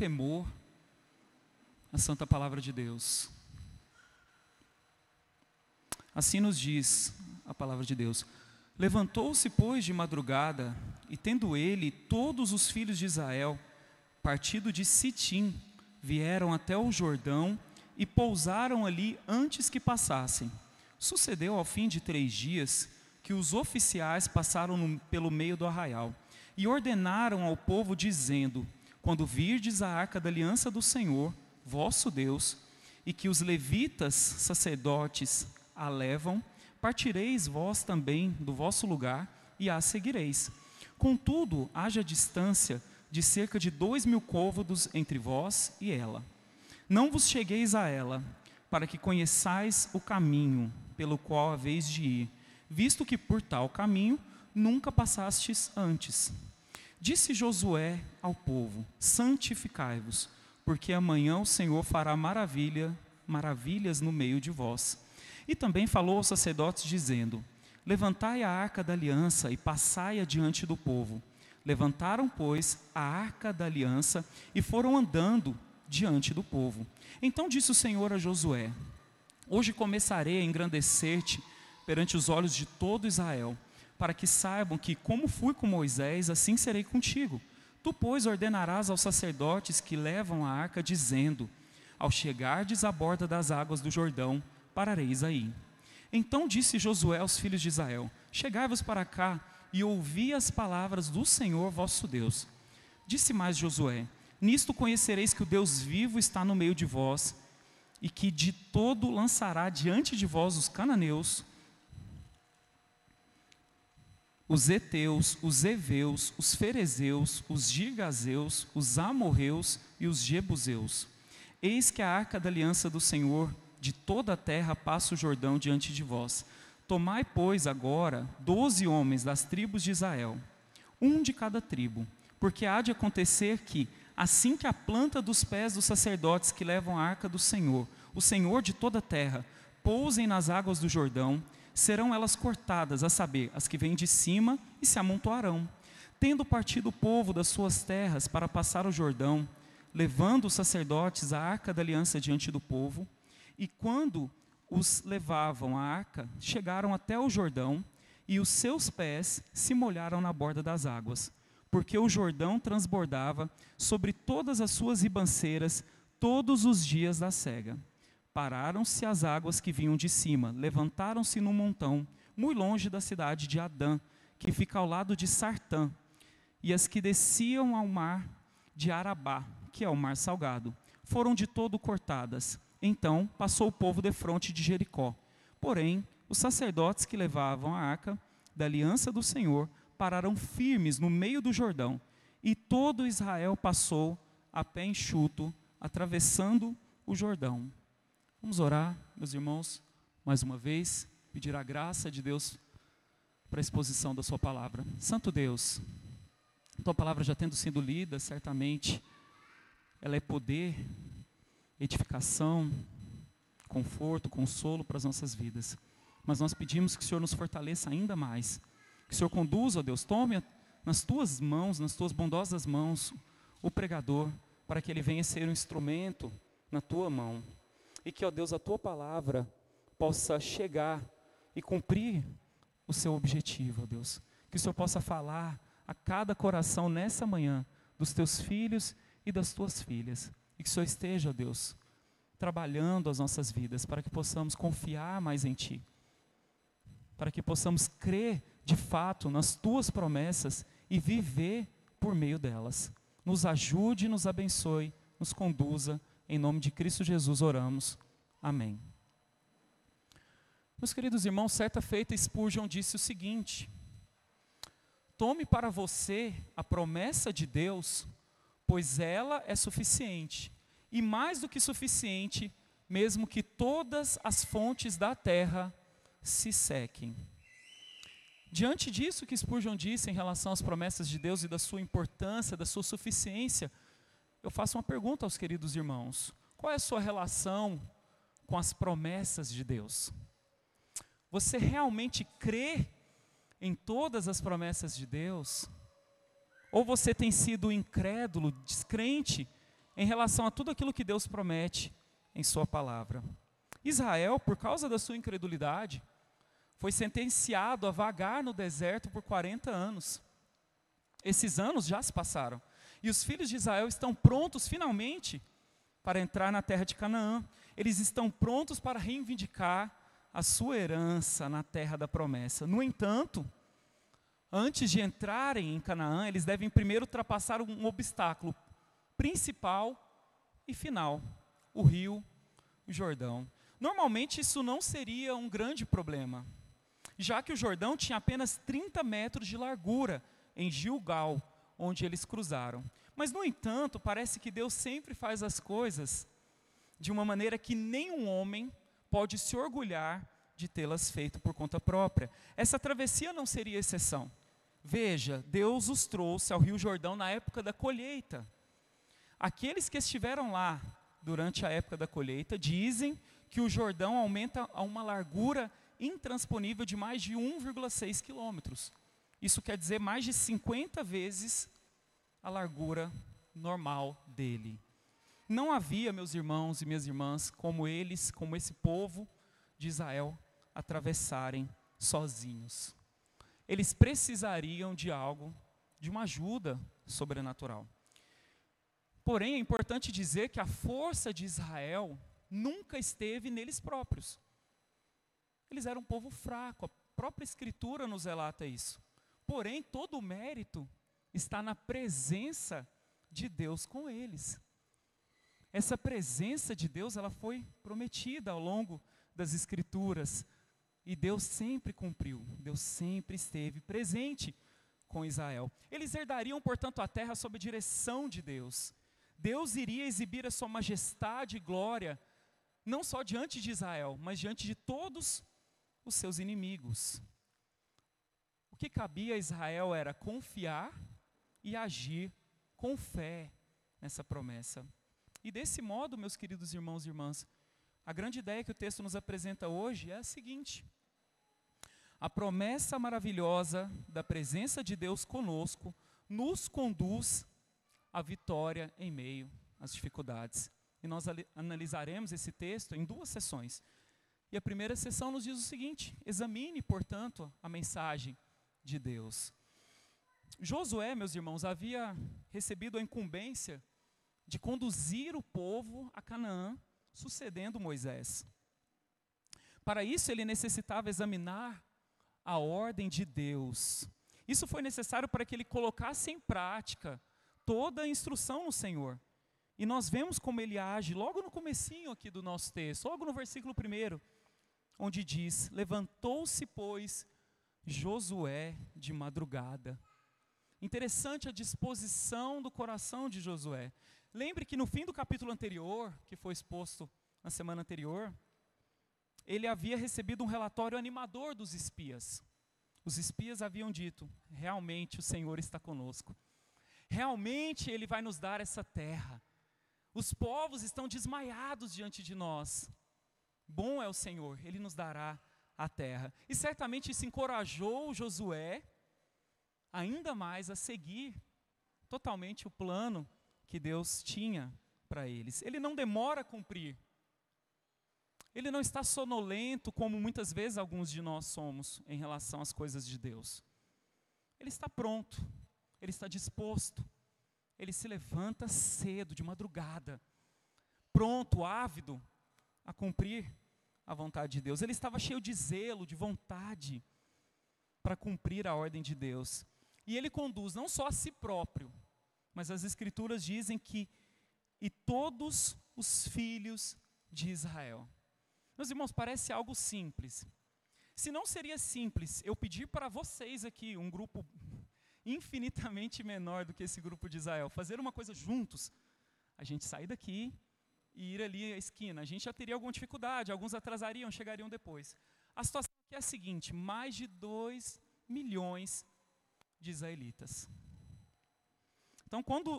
temor a santa palavra de Deus. Assim nos diz a palavra de Deus: Levantou-se, pois, de madrugada, e tendo ele todos os filhos de Israel, partido de Sitim, vieram até o Jordão e pousaram ali antes que passassem. Sucedeu ao fim de três dias que os oficiais passaram no, pelo meio do arraial e ordenaram ao povo, dizendo: Quando virdes a arca da aliança do Senhor, vosso Deus, e que os levitas, sacerdotes, a levam, partireis vós também do vosso lugar e a seguireis. Contudo, haja distância de cerca de dois mil côvados entre vós e ela. Não vos chegueis a ela, para que conheçais o caminho pelo qual haveis de ir, visto que por tal caminho nunca passastes antes. Disse Josué ao povo: Santificai-vos, porque amanhã o Senhor fará maravilha, maravilhas no meio de vós. E também falou aos sacerdotes, dizendo: Levantai a arca da aliança e passai adiante do povo. Levantaram, pois, a arca da aliança e foram andando diante do povo. Então disse o Senhor a Josué: Hoje começarei a engrandecer-te perante os olhos de todo Israel, para que saibam que, como fui com Moisés, assim serei contigo. Tu, pois, ordenarás aos sacerdotes que levam a arca, dizendo: Ao chegardes à borda das águas do Jordão, parareis aí. Então disse Josué aos filhos de Israel: Chegai-vos para cá e ouvi as palavras do Senhor vosso Deus. Disse mais Josué: Nisto conhecereis que o Deus vivo está no meio de vós, e que de todo lançará diante de vós os cananeus, os heteus, os heveus, os ferezeus, os gigazeus, os amorreus e os jebuseus. Eis que a arca da aliança do Senhor de toda a terra passa o Jordão diante de vós. Tomai, pois, agora doze homens das tribos de Israel, um de cada tribo, porque há de acontecer que, assim que a planta dos pés dos sacerdotes que levam a arca do Senhor, o Senhor de toda a terra, pousem nas águas do Jordão, serão elas cortadas, a saber, as que vêm de cima, e se amontoarão. Tendo partido o povo das suas terras para passar o Jordão, levando os sacerdotes a arca da aliança diante do povo, e quando os levavam à arca, chegaram até o Jordão, e os seus pés se molharam na borda das águas, porque o Jordão transbordava sobre todas as suas ribanceiras todos os dias da cega. Pararam-se as águas que vinham de cima, levantaram-se num montão, muito longe da cidade de Adã, que fica ao lado de Sartã, e as que desciam ao mar de Arabá, que é o mar salgado, foram de todo cortadas então passou o povo defronte de Jericó. Porém, os sacerdotes que levavam a arca da aliança do Senhor pararam firmes no meio do Jordão, e todo Israel passou a pé enxuto, atravessando o Jordão. Vamos orar, meus irmãos, mais uma vez, pedir a graça de Deus para a exposição da Sua palavra. Santo Deus, Tua palavra já tendo sido lida, certamente, ela é poder edificação, conforto, consolo para as nossas vidas. Mas nós pedimos que o Senhor nos fortaleça ainda mais. Que o Senhor conduza, ó Deus, tome nas tuas mãos, nas tuas bondosas mãos, o pregador, para que ele venha ser um instrumento na tua mão. E que, ó Deus, a tua palavra possa chegar e cumprir o seu objetivo, ó Deus. Que o Senhor possa falar a cada coração nessa manhã dos teus filhos e das tuas filhas. E que o Senhor esteja, Deus, trabalhando as nossas vidas para que possamos confiar mais em Ti. Para que possamos crer de fato nas Tuas promessas e viver por meio delas. Nos ajude, nos abençoe, nos conduza. Em nome de Cristo Jesus oramos. Amém. Meus queridos irmãos, certa feita Spurgeon disse o seguinte: Tome para você a promessa de Deus pois ela é suficiente, e mais do que suficiente, mesmo que todas as fontes da terra se sequem. Diante disso que Spurgeon disse em relação às promessas de Deus e da sua importância, da sua suficiência, eu faço uma pergunta aos queridos irmãos: qual é a sua relação com as promessas de Deus? Você realmente crê em todas as promessas de Deus? Ou você tem sido incrédulo, descrente em relação a tudo aquilo que Deus promete em Sua palavra. Israel, por causa da sua incredulidade, foi sentenciado a vagar no deserto por 40 anos. Esses anos já se passaram. E os filhos de Israel estão prontos, finalmente, para entrar na terra de Canaã. Eles estão prontos para reivindicar a sua herança na terra da promessa. No entanto, antes de entrarem em Canaã, eles devem primeiro ultrapassar um obstáculo principal e final: o rio Jordão. Normalmente isso não seria um grande problema, já que o Jordão tinha apenas 30 metros de largura em Gilgal, onde eles cruzaram. Mas, no entanto, parece que Deus sempre faz as coisas de uma maneira que nenhum homem pode se orgulhar de tê-las feito por conta própria. Essa travessia não seria exceção. Veja, Deus os trouxe ao Rio Jordão na época da colheita. Aqueles que estiveram lá durante a época da colheita dizem que o Jordão aumenta a uma largura intransponível de mais de 1,6 quilômetros. Isso quer dizer mais de 50 vezes a largura normal dele. Não havia, meus irmãos e minhas irmãs, como eles, como esse povo de Israel, atravessarem sozinhos. Eles precisariam de algo, de uma ajuda sobrenatural. Porém, é importante dizer que a força de Israel nunca esteve neles próprios. Eles eram um povo fraco, a própria Escritura nos relata isso. Porém, todo o mérito está na presença de Deus com eles. Essa presença de Deus, ela foi prometida ao longo das escrituras, e Deus sempre cumpriu. Deus sempre esteve presente com Israel. Eles herdariam, portanto, a terra sob a direção de Deus. Deus iria exibir a sua majestade e glória, não só diante de Israel, mas diante de todos os seus inimigos. Que cabia a Israel era confiar e agir com fé nessa promessa. E desse modo, meus queridos irmãos e irmãs, a grande ideia que o texto nos apresenta hoje é a seguinte: a promessa maravilhosa da presença de Deus conosco nos conduz à vitória em meio às dificuldades. E nós analisaremos esse texto em duas sessões. E a primeira sessão nos diz o seguinte: examine, portanto, a mensagem de Deus. Josué, meus irmãos, havia recebido a incumbência de conduzir o povo a Canaã, sucedendo Moisés. Para isso, ele necessitava examinar a ordem de Deus. Isso foi necessário para que ele colocasse em prática toda a instrução no Senhor. E nós vemos como ele age logo no comecinho aqui do nosso texto, logo no versículo 1, onde diz: Levantou-se, pois, Josué de madrugada. Interessante a disposição do coração de Josué. Lembre que no fim do capítulo anterior, que foi exposto na semana anterior, ele havia recebido um relatório animador dos espias. Os espias haviam dito: realmente o Senhor está conosco. Realmente Ele vai nos dar essa terra. Os povos estão desmaiados diante de nós. Bom é o Senhor, Ele nos dará a terra. E certamente isso encorajou Josué ainda mais a seguir totalmente o plano que Deus tinha para eles. Ele não demora a cumprir. Ele não está sonolento, como muitas vezes alguns de nós somos em relação às coisas de Deus. Ele está pronto, ele está disposto. Ele se levanta cedo, de madrugada, pronto, ávido a cumprir a vontade de Deus. Ele estava cheio de zelo, de vontade para cumprir a ordem de Deus. E ele conduz não só a si próprio, mas as Escrituras dizem que e todos os filhos de Israel. Meus irmãos, parece algo simples. Se não seria simples eu pedir para vocês aqui, um grupo infinitamente menor do que esse grupo de Israel, fazer uma coisa juntos, a gente sair daqui e ir ali à esquina. A gente já teria alguma dificuldade, alguns atrasariam, chegariam depois. A situação aqui é a seguinte: mais de 2 milhões de israelitas. Então, quando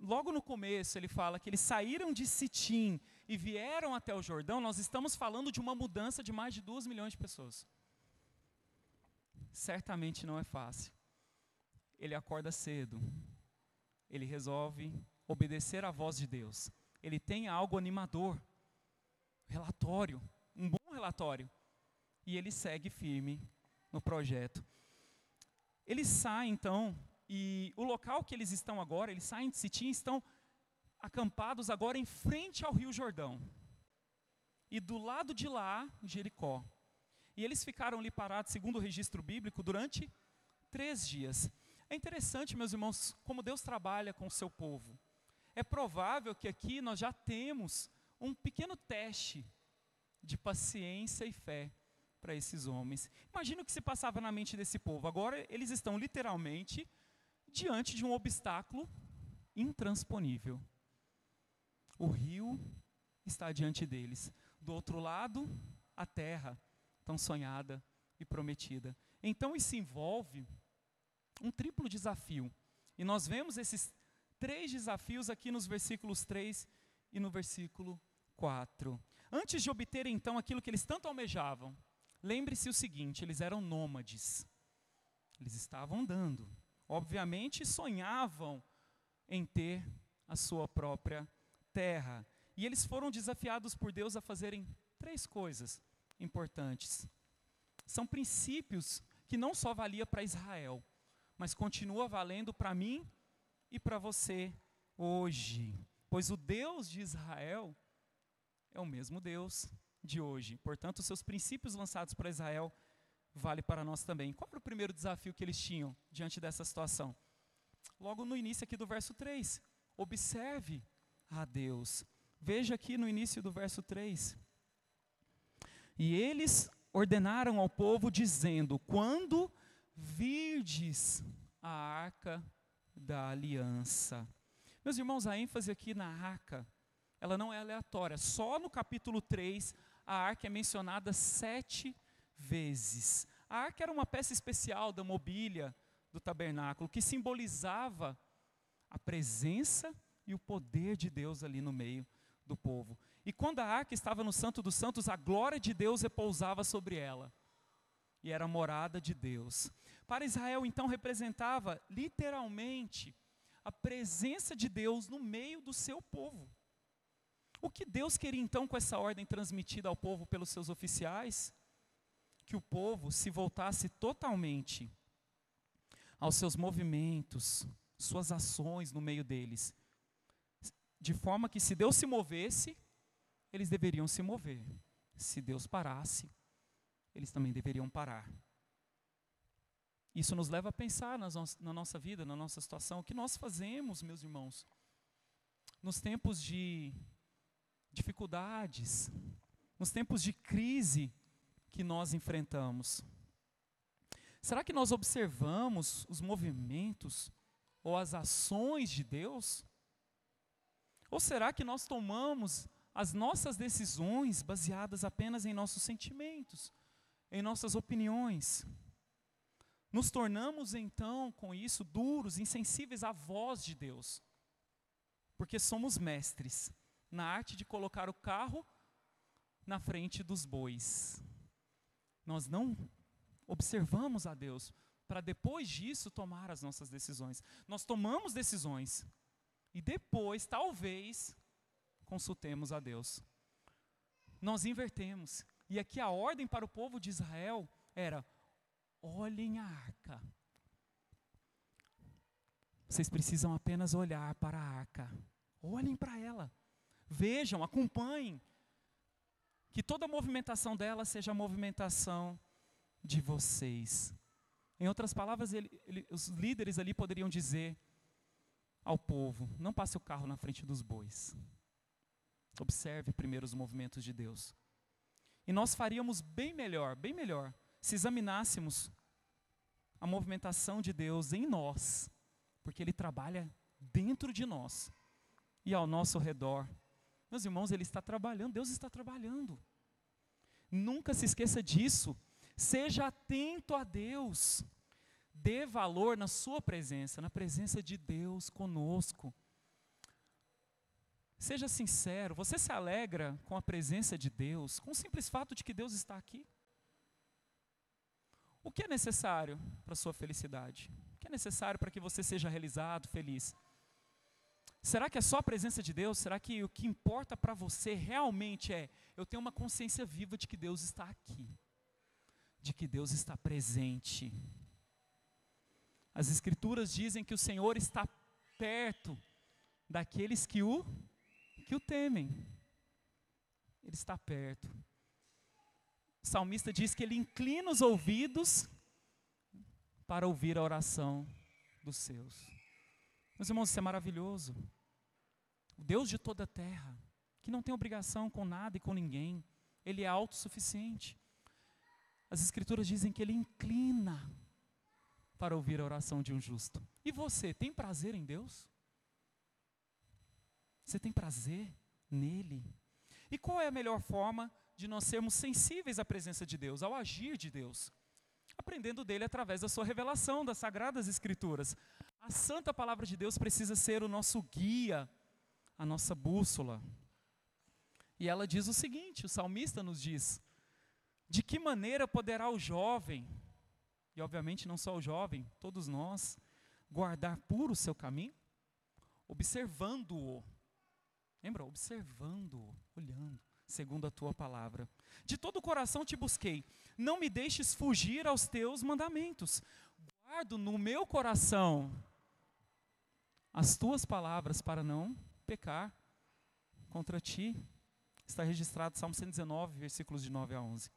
logo no começo ele fala que eles saíram de Sitim e vieram até o Jordão, nós estamos falando de uma mudança de mais de 2 milhões de pessoas. Certamente não é fácil. Ele acorda cedo, ele resolve obedecer à voz de Deus. Ele tem algo animador, relatório, um bom relatório. E ele segue firme no projeto. Eles saem então, e o local que eles estão agora, eles saem de Sitim, estão acampados agora em frente ao Rio Jordão. E do lado de lá, Jericó. E eles ficaram ali parados, segundo o registro bíblico, durante três dias. É interessante, meus irmãos, como Deus trabalha com o seu povo. É provável que aqui nós já temos um pequeno teste de paciência e fé para esses homens. Imagina o que se passava na mente desse povo. Agora eles estão literalmente diante de um obstáculo intransponível. O rio está diante deles. Do outro lado, a terra, tão sonhada e prometida. Então isso envolve um triplo desafio. E nós vemos esses três desafios aqui nos versículos 3 e no versículo 4. Antes de obterem então aquilo que eles tanto almejavam, lembre-se o seguinte: eles eram nômades. Eles estavam andando. Obviamente sonhavam em ter a sua própria terra. E eles foram desafiados por Deus a fazerem três coisas importantes. São princípios que não só valia para Israel, mas continua valendo para mim e para você hoje. Pois o Deus de Israel é o mesmo Deus de hoje. Portanto, os seus princípios lançados para Israel vale para nós também. Qual era o primeiro desafio que eles tinham diante dessa situação? Logo no início aqui do verso 3. Observe a Deus. Veja aqui no início do verso 3. E eles ordenaram ao povo, dizendo: Quando virdes a arca da aliança. Meus irmãos, a ênfase aqui na arca, ela não é aleatória. Só no capítulo 3, a arca é mencionada sete vezes. A arca era uma peça especial da mobília do tabernáculo, que simbolizava a presença e o poder de Deus ali no meio do povo. E quando a arca estava no Santo dos Santos, a glória de Deus repousava sobre ela. E era a morada de Deus. Para Israel, então, representava literalmente a presença de Deus no meio do seu povo. O que Deus queria então com essa ordem transmitida ao povo pelos seus oficiais? Que o povo se voltasse totalmente aos seus movimentos, suas ações no meio deles, de forma que se Deus se movesse, eles deveriam se mover. Se Deus parasse, eles também deveriam parar. Isso nos leva a pensar na nossa vida, na nossa situação, o que nós fazemos, meus irmãos, nos tempos de dificuldades, nos tempos de crise que nós enfrentamos. Será que nós observamos os movimentos ou as ações de Deus? Ou será que nós tomamos as nossas decisões baseadas apenas em nossos sentimentos, em nossas opiniões. Nos tornamos então, com isso, duros, insensíveis à voz de Deus, porque somos mestres na arte de colocar o carro na frente dos bois. Nós não observamos a Deus para depois disso tomar as nossas decisões. Nós tomamos decisões e depois, talvez, consultemos a Deus. Nós invertemos. E aqui a ordem para o povo de Israel era: olhem a arca. Vocês precisam apenas olhar para a arca. Olhem para ela. Vejam, acompanhem. Que toda a movimentação dela seja a movimentação de vocês. Em outras palavras, ele, ele, os líderes ali poderiam dizer ao povo: não passe o carro na frente dos bois. Observe primeiro os movimentos de Deus. E nós faríamos bem melhor, bem melhor, se examinássemos a movimentação de Deus em nós, porque Ele trabalha dentro de nós e ao nosso redor. Meus irmãos, Ele está trabalhando, Deus está trabalhando. Nunca se esqueça disso. Seja atento a Deus. Dê valor na Sua presença, na presença de Deus conosco. Seja sincero, você se alegra com a presença de Deus, com o simples fato de que Deus está aqui? O que é necessário para a sua felicidade? O que é necessário para que você seja realizado, feliz? Será que é só a presença de Deus? Será que o que importa para você realmente é eu tenho uma consciência viva de que Deus está aqui, de que Deus está presente? As Escrituras dizem que o Senhor está perto daqueles que o, que o temem. Ele está perto. O salmista diz que ele inclina os ouvidos para ouvir a oração dos seus. Meus irmãos, isso é maravilhoso. O Deus de toda a terra, que não tem obrigação com nada e com ninguém, ele é autossuficiente. As Escrituras dizem que ele inclina para ouvir a oração de um justo. E você, tem prazer em Deus? Você tem prazer nele? E qual é a melhor forma de nós sermos sensíveis à presença de Deus, ao agir de Deus? Aprendendo dele através da sua revelação, das sagradas escrituras. A santa palavra de Deus precisa ser o nosso guia, a nossa bússola. E ela diz o seguinte: o salmista nos diz: De que maneira poderá o jovem, e obviamente não só o jovem, todos nós, guardar puro o seu caminho? Observando-o Lembra? Observando, olhando, segundo a tua palavra. De todo o coração te busquei. Não me deixes fugir aos teus mandamentos. Guardo no meu coração as tuas palavras para não pecar contra ti. Está registrado Salmo 119, versículos de 9 a 11.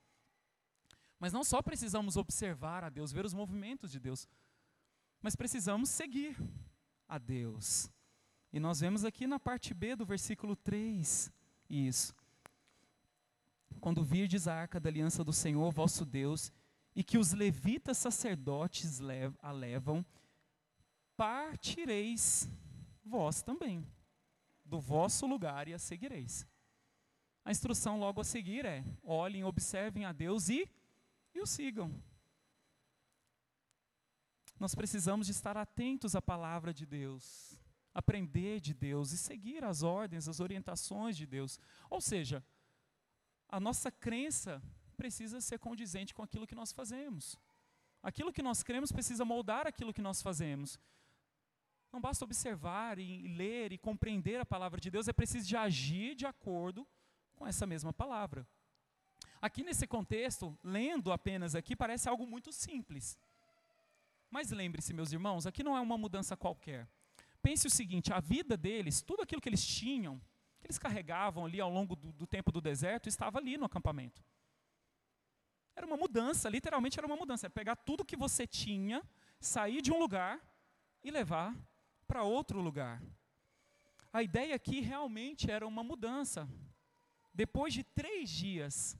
Mas não só precisamos observar a Deus, ver os movimentos de Deus, mas precisamos seguir a Deus. E nós vemos aqui na parte B do versículo 3 isso. Quando virdes a arca da aliança do Senhor vosso Deus, e que os levitas sacerdotes a levam, partireis vós também do vosso lugar e a seguireis. A instrução logo a seguir é: olhem, observem a Deus e, e o sigam. Nós precisamos de estar atentos à palavra de Deus aprender de Deus e seguir as ordens, as orientações de Deus. Ou seja, a nossa crença precisa ser condizente com aquilo que nós fazemos. Aquilo que nós cremos precisa moldar aquilo que nós fazemos. Não basta observar e ler e compreender a palavra de Deus, é preciso de agir de acordo com essa mesma palavra. Aqui nesse contexto, lendo apenas aqui, parece algo muito simples. Mas lembre-se, meus irmãos, aqui não é uma mudança qualquer pense o seguinte: a vida deles, tudo aquilo que eles tinham, eles carregavam ali ao longo do, do tempo do deserto, estava ali no acampamento. Era uma mudança, literalmente era uma mudança. É pegar tudo que você tinha, sair de um lugar e levar para outro lugar. A ideia aqui realmente era uma mudança. Depois de três dias,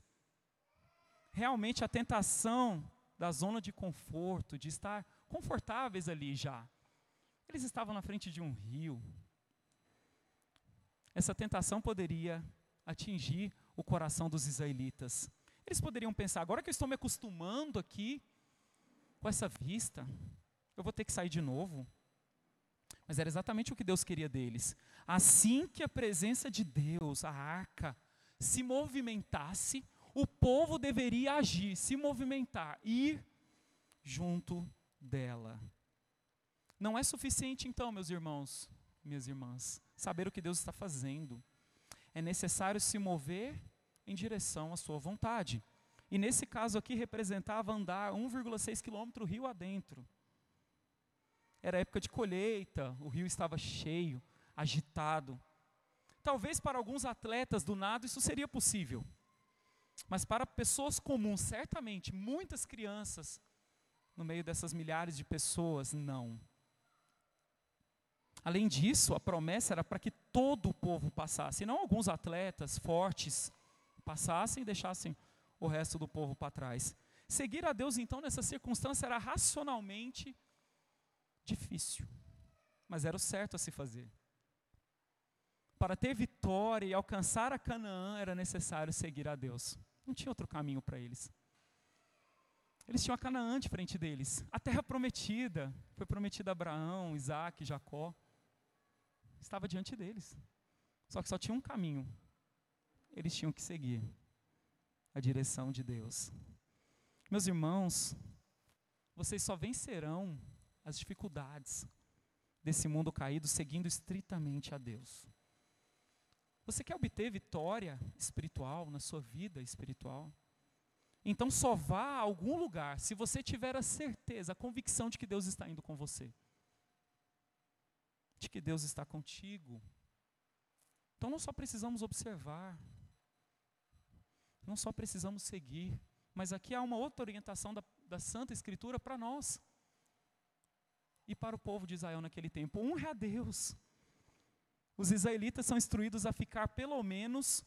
realmente a tentação da zona de conforto, de estar confortáveis ali já, eles estavam na frente de um rio. Essa tentação poderia atingir o coração dos israelitas. Eles poderiam pensar: agora que eu estou me acostumando aqui com essa vista, eu vou ter que sair de novo. Mas era exatamente o que Deus queria deles. Assim que a presença de Deus, a arca, se movimentasse, o povo deveria agir, se movimentar, ir junto dela. Não é suficiente, então, meus irmãos, minhas irmãs, saber o que Deus está fazendo. É necessário se mover em direção à sua vontade. E nesse caso aqui representava andar 1,6 quilômetro rio adentro. Era época de colheita, o rio estava cheio, agitado. Talvez para alguns atletas do nado isso seria possível. Mas para pessoas comuns, certamente, muitas crianças, no meio dessas milhares de pessoas, não. Além disso, a promessa era para que todo o povo passasse, não alguns atletas fortes passassem e deixassem o resto do povo para trás. Seguir a Deus, então, nessa circunstância era racionalmente difícil, mas era o certo a se fazer. Para ter vitória e alcançar a Canaã, era necessário seguir a Deus. Não tinha outro caminho para eles. Eles tinham a Canaã de frente deles. A terra prometida, foi prometida a Abraão, Isaac, Jacó estava diante deles. Só que só tinha um caminho. Eles tinham que seguir a direção de Deus. Meus irmãos, vocês só vencerão as dificuldades, desse mundo caído, seguindo estritamente a Deus. Você quer obter vitória espiritual na sua vida espiritual? Então só vá a algum lugar se você tiver a certeza, a convicção de que Deus está indo com você. Que Deus está contigo. Então não só precisamos observar, não só precisamos seguir, mas aqui há uma outra orientação da, da Santa Escritura para nós e para o povo de Israel naquele tempo. Honre a Deus. Os israelitas são instruídos a ficar pelo menos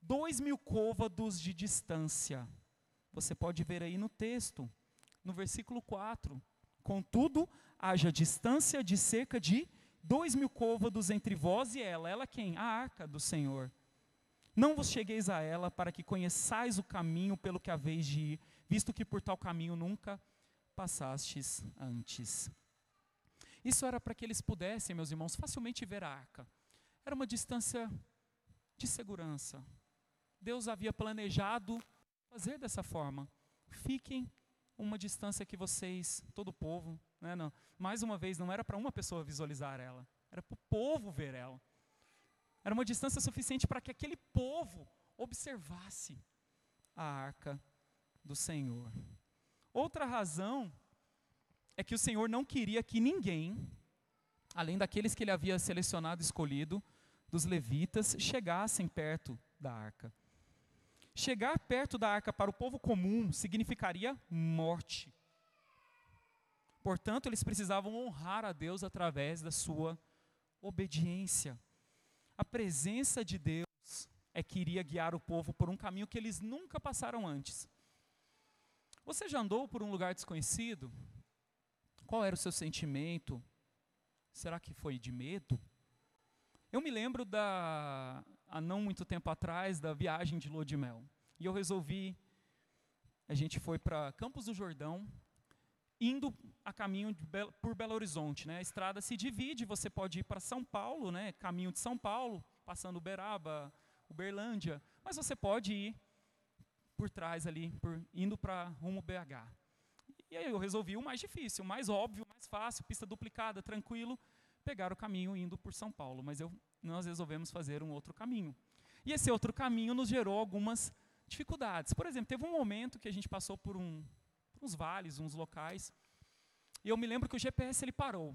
dois mil côvados de distância. Você pode ver aí no texto, no versículo 4. Contudo, haja distância de cerca de dois mil côvados entre vós e ela. Ela quem? A arca do Senhor. Não vos chegueis a ela para que conheçais o caminho pelo que haveis de ir, visto que por tal caminho nunca passastes antes. Isso era para que eles pudessem, meus irmãos, facilmente ver a arca. Era uma distância de segurança. Deus havia planejado fazer dessa forma. Fiquem uma distância que vocês, todo o povo, né, não, mais uma vez, não era para uma pessoa visualizar ela, era para o povo ver ela. Era uma distância suficiente para que aquele povo observasse a arca do Senhor. Outra razão é que o Senhor não queria que ninguém, além daqueles que ele havia selecionado, escolhido, dos levitas, chegassem perto da arca. Chegar perto da arca para o povo comum significaria morte. Portanto, eles precisavam honrar a Deus através da sua obediência. A presença de Deus é que iria guiar o povo por um caminho que eles nunca passaram antes. Você já andou por um lugar desconhecido? Qual era o seu sentimento? Será que foi de medo? Eu me lembro da, há não muito tempo atrás, da viagem de lua de mel. E eu resolvi, a gente foi para Campos do Jordão, indo a caminho por Belo Horizonte. Né? A estrada se divide, você pode ir para São Paulo, né? caminho de São Paulo, passando Uberaba, Uberlândia, mas você pode ir por trás ali, por, indo para rumo BH. E aí eu resolvi o mais difícil, o mais óbvio, o mais fácil, pista duplicada, tranquilo, pegar o caminho indo por São Paulo. Mas eu, nós resolvemos fazer um outro caminho. E esse outro caminho nos gerou algumas dificuldades. Por exemplo, teve um momento que a gente passou por, um, uns vales, uns locais, e eu me lembro que o GPS ele parou.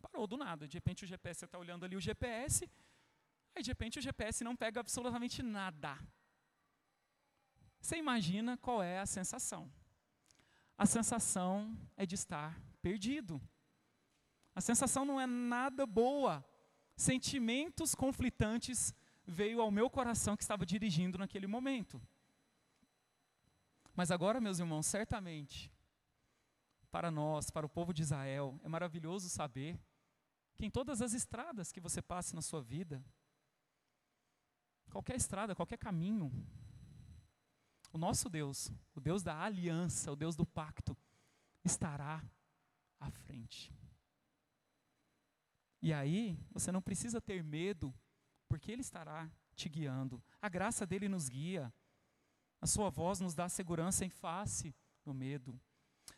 Parou do nada. De repente o GPS, você está olhando ali o GPS, aí de repente o GPS não pega absolutamente nada. Você imagina qual é a sensação? A sensação é de estar perdido. A sensação não é nada boa. Sentimentos conflitantes veio ao meu coração que estava dirigindo naquele momento. Mas agora, meus irmãos, certamente, para nós, para o povo de Israel, é maravilhoso saber que em todas as estradas que você passa na sua vida, qualquer estrada, qualquer caminho, o nosso Deus, o Deus da aliança, o Deus do pacto, estará à frente. E aí, você não precisa ter medo, porque Ele estará te guiando. A graça dele nos guia. A sua voz nos dá segurança em face do medo.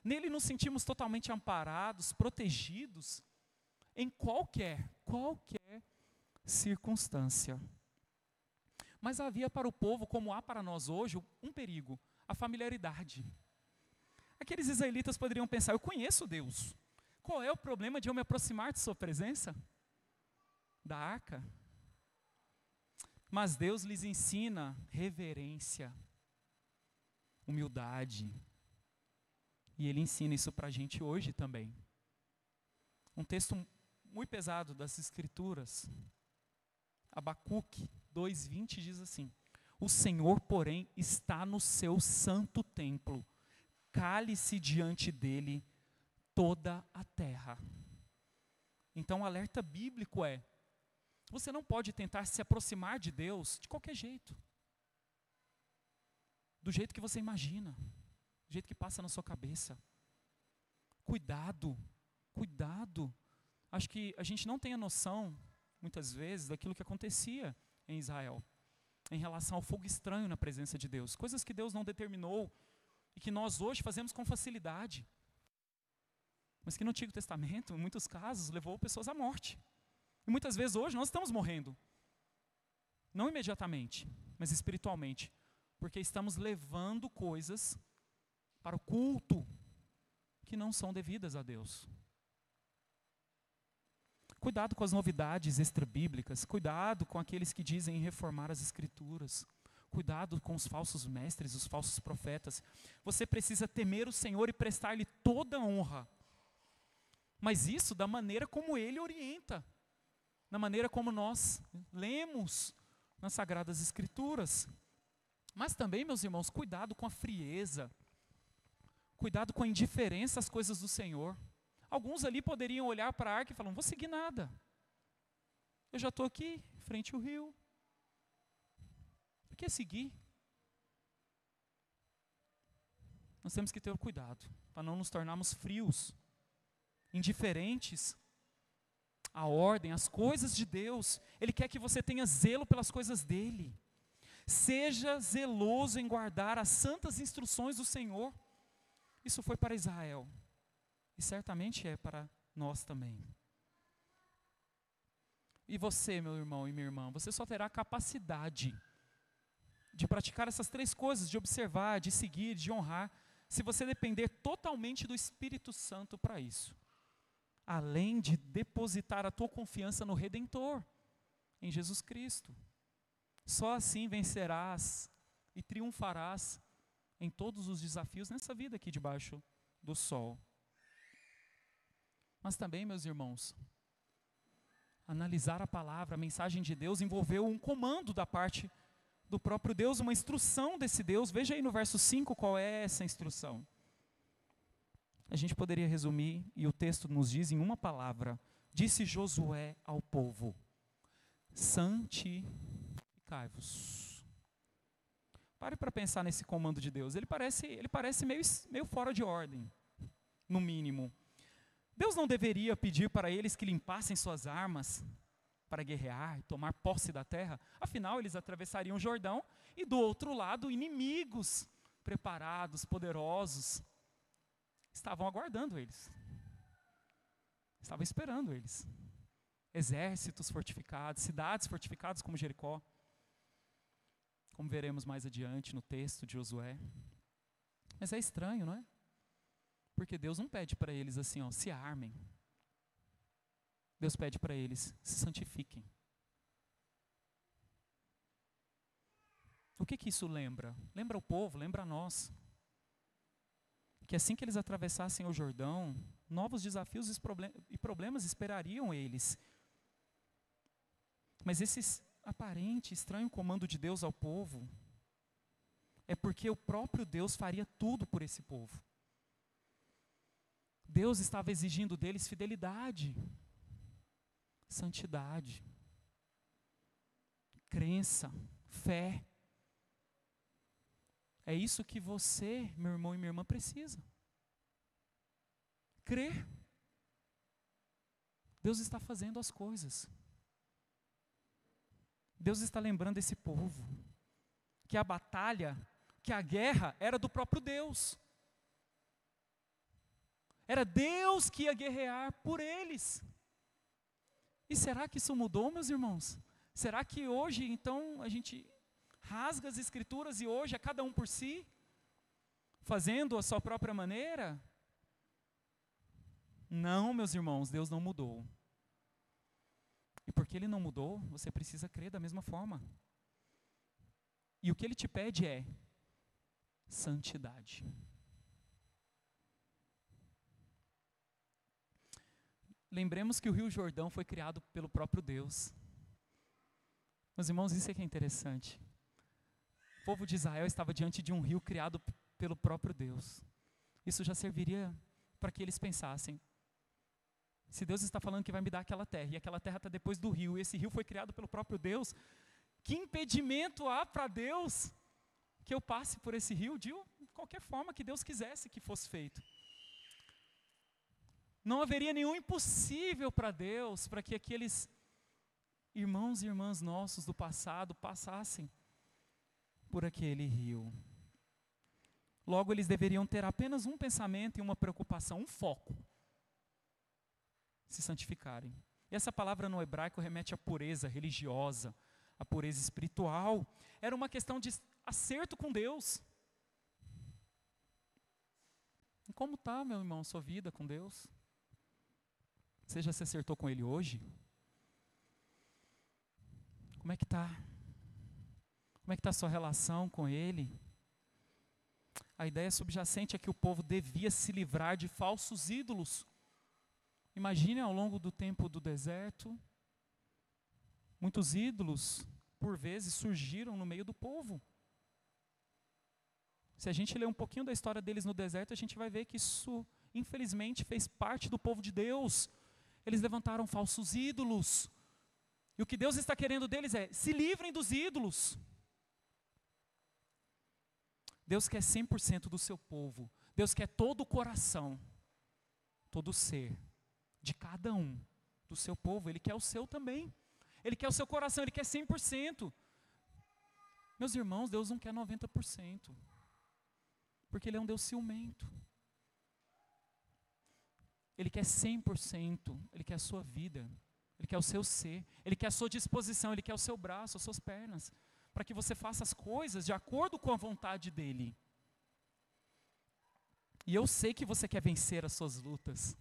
Nele nos sentimos totalmente amparados, protegidos em qualquer, qualquer circunstância. Mas havia para o povo, como há para nós hoje, um perigo: a familiaridade. Aqueles israelitas poderiam pensar: eu conheço Deus, qual é o problema de eu me aproximar de Sua presença? Da arca? Mas Deus lhes ensina reverência, humildade. E Ele ensina isso para a gente hoje também. Um texto muito pesado das Escrituras, Abacuque 2,20 diz assim: O Senhor, porém, está no seu santo templo, cale-se diante dele toda a terra. Então, o alerta bíblico é: você não pode tentar se aproximar de Deus de qualquer jeito. Do jeito que você imagina, do jeito que passa na sua cabeça. Cuidado, cuidado. Acho que a gente não tem a noção, muitas vezes, daquilo que acontecia em Israel, em relação ao fogo estranho na presença de Deus. Coisas que Deus não determinou e que nós hoje fazemos com facilidade. mas que no Antigo Testamento, em muitos casos, levou pessoas à morte. E muitas vezes hoje nós estamos morrendo. Não imediatamente, mas espiritualmente. Porque estamos levando coisas para o culto que não são devidas a Deus. Cuidado com as novidades extrabíblicas, cuidado com aqueles que dizem reformar as escrituras. Cuidado com os falsos mestres, os falsos profetas. Você precisa temer o Senhor e prestar-lhe toda a honra. Mas isso da maneira como ele orienta, na maneira como nós lemos nas Sagradas Escrituras. Mas também, meus irmãos, cuidado com a frieza, cuidado com a indiferença às coisas do Senhor. Alguns ali poderiam olhar para a arca e falar: não vou seguir nada. Eu já estou aqui, frente ao rio. Por que seguir? Nós temos que ter cuidado para não nos tornarmos frios indiferentes à ordem, às coisas de Deus. Ele quer que você tenha zelo pelas coisas dele. Seja zeloso em guardar as santas instruções do Senhor. Isso foi para Israel. E certamente é para nós também. E você, meu irmão e minha irmã, você só terá capacidade de praticar essas três coisas, de observar, de seguir, de honrar, se você depender totalmente do Espírito Santo para isso além de depositar a tua confiança no Redentor, em Jesus Cristo. Só assim vencerás e triunfarás em todos os desafios nessa vida aqui debaixo do sol. Mas também, meus irmãos, analisar a palavra, a mensagem de Deus envolveu um comando da parte do próprio Deus, uma instrução desse Deus. Veja aí no verso 5 qual é essa instrução a gente poderia resumir, e o texto nos diz em uma palavra: Disse Josué ao povo: Santificai-vos. Pare para pensar nesse comando de Deus. Ele parece, ele parece meio, meio fora de ordem, no mínimo. Deus não deveria pedir para eles que limpassem suas armas para guerrear e tomar posse da terra? Afinal, eles atravessariam o Jordão e do outro lado, inimigos preparados, poderosos, estavam aguardando eles. Estavam esperando eles. Exércitos fortificados, cidades fortificadas como Jericó. Como veremos mais adiante no texto de Josué. Mas é estranho, não é? Porque Deus não pede para eles assim, ó, se armem. Deus pede para eles, se santifiquem. O que que isso lembra? Lembra o povo, lembra nós que assim que eles atravessassem o Jordão, novos desafios e problemas esperariam eles. Mas esse aparente, estranho comando de Deus ao povo é porque o próprio Deus faria tudo por esse povo. Deus estava exigindo deles fidelidade, santidade, crença, fé. É isso que você, meu irmão e minha irmã, precisa. Crer. Deus está fazendo as coisas. Deus está lembrando esse povo que a batalha, que a guerra era do próprio Deus. Era Deus que ia guerrear por eles. E será que isso mudou, meus irmãos? Será que hoje, então, a gente rasga as escrituras e hoje é cada um por si, fazendo a sua própria maneira? Não, meus irmãos, Deus não mudou. E porque Ele não mudou, você precisa crer da mesma forma. E o que Ele te pede é santidade. Lembremos que o Rio Jordão foi criado pelo próprio Deus. Meus irmãos, isso é que é interessante povo de Israel estava diante de um rio criado pelo próprio Deus. Isso já serviria para que eles pensassem: se Deus está falando que vai me dar aquela terra, e aquela terra está depois do rio, e esse rio foi criado pelo próprio Deus, que impedimento há para Deus que eu passe por esse rio de qualquer forma que Deus quisesse que fosse feito? Não haveria nenhum impossível para Deus para que aqueles irmãos e irmãs nossos do passado passassem por aquele rio. Logo, eles deveriam ter apenas um pensamento e uma preocupação, um foco. Se santificarem. E essa palavra no hebraico remete à pureza religiosa, à pureza espiritual. Era uma questão de acerto com Deus. E como está, meu irmão, sua vida com Deus? Você já se acertou com Ele hoje? Como é que está? Como é que está a sua relação com Ele? A ideia subjacente é que o povo devia se livrar de falsos ídolos. Imagine ao longo do tempo do deserto, muitos ídolos, por vezes, surgiram no meio do povo. Se a gente ler um pouquinho da história deles no deserto, a gente vai ver que isso, infelizmente, fez parte do povo de Deus. Eles levantaram falsos ídolos. E o que Deus está querendo deles é: se livrem dos ídolos. Deus quer 100% do seu povo. Deus quer todo o coração, todo o ser de cada um do seu povo. Ele quer o seu também. Ele quer o seu coração, ele quer 100%. Meus irmãos, Deus não quer 90%. Porque ele é um Deus ciumento. Ele quer 100%, ele quer a sua vida, ele quer o seu ser, ele quer a sua disposição, ele quer o seu braço, as suas pernas para que você faça as coisas de acordo com a vontade dele. E eu sei que você quer vencer as suas lutas.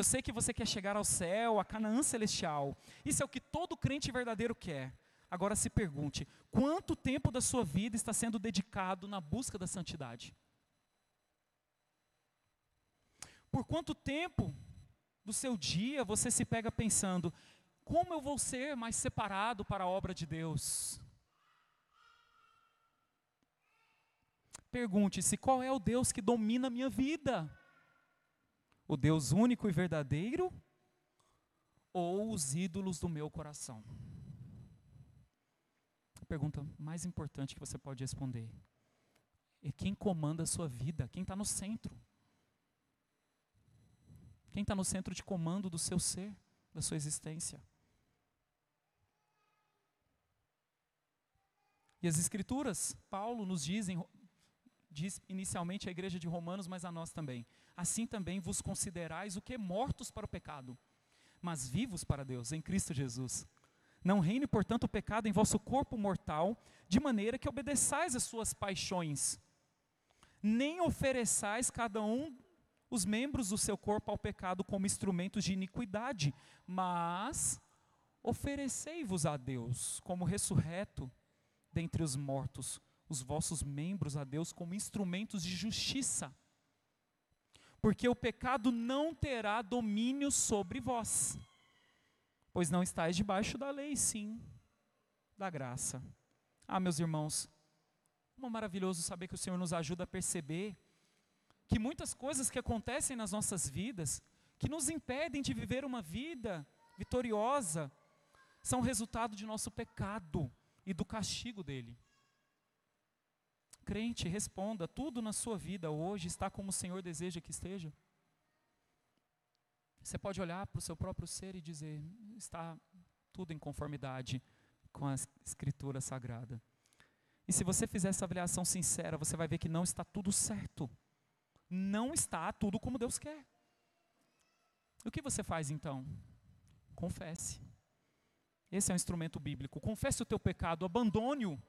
Eu sei que você quer chegar ao céu, a Canaã celestial. Isso é o que todo crente verdadeiro quer. Agora se pergunte: quanto tempo da sua vida está sendo dedicado na busca da santidade? Por quanto tempo do seu dia você se pega pensando: como eu vou ser mais separado para a obra de Deus? Pergunte-se qual é o Deus que domina a minha vida? O Deus único e verdadeiro ou os ídolos do meu coração? A pergunta mais importante que você pode responder é quem comanda a sua vida, quem está no centro. Quem está no centro de comando do seu ser, da sua existência. E as Escrituras, Paulo nos diz em diz inicialmente a igreja de Romanos, mas a nós também. Assim também vos considerais o que mortos para o pecado, mas vivos para Deus em Cristo Jesus. Não reine, portanto, o pecado em vosso corpo mortal, de maneira que obedeçais às suas paixões. Nem ofereçais cada um os membros do seu corpo ao pecado como instrumentos de iniquidade, mas oferecei-vos a Deus como ressurreto dentre os mortos os vossos membros a Deus como instrumentos de justiça. Porque o pecado não terá domínio sobre vós, pois não estáis debaixo da lei, sim, da graça. Ah, meus irmãos, como é maravilhoso saber que o Senhor nos ajuda a perceber que muitas coisas que acontecem nas nossas vidas, que nos impedem de viver uma vida vitoriosa, são resultado de nosso pecado e do castigo dele. Crente, responda: tudo na sua vida hoje está como o Senhor deseja que esteja? Você pode olhar para o seu próprio ser e dizer: está tudo em conformidade com a Escritura Sagrada. E se você fizer essa avaliação sincera, você vai ver que não está tudo certo. Não está tudo como Deus quer. O que você faz então? Confesse. Esse é um instrumento bíblico. Confesse o teu pecado, abandone-o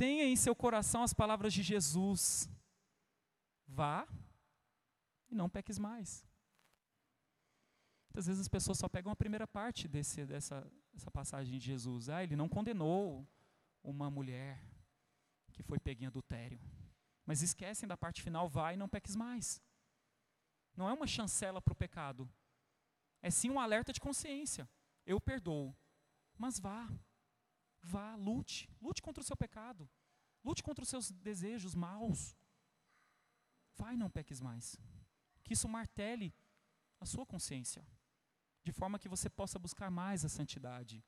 Tenha em seu coração as palavras de Jesus. Vá e não peques mais. Muitas vezes as pessoas só pegam a primeira parte desse, dessa, passagem de Jesus. Ah, ele não condenou uma mulher que foi pega em adultério. Mas esquecem da parte final, vá e não peques mais. Não é uma chancela para o pecado. É sim um alerta de consciência. Eu perdoo. Mas vá, Vá, lute. Lute contra o seu pecado. Lute contra os seus desejos maus. Vai, não peques mais. Que isso martele a sua consciência, de forma que você possa buscar mais a santidade.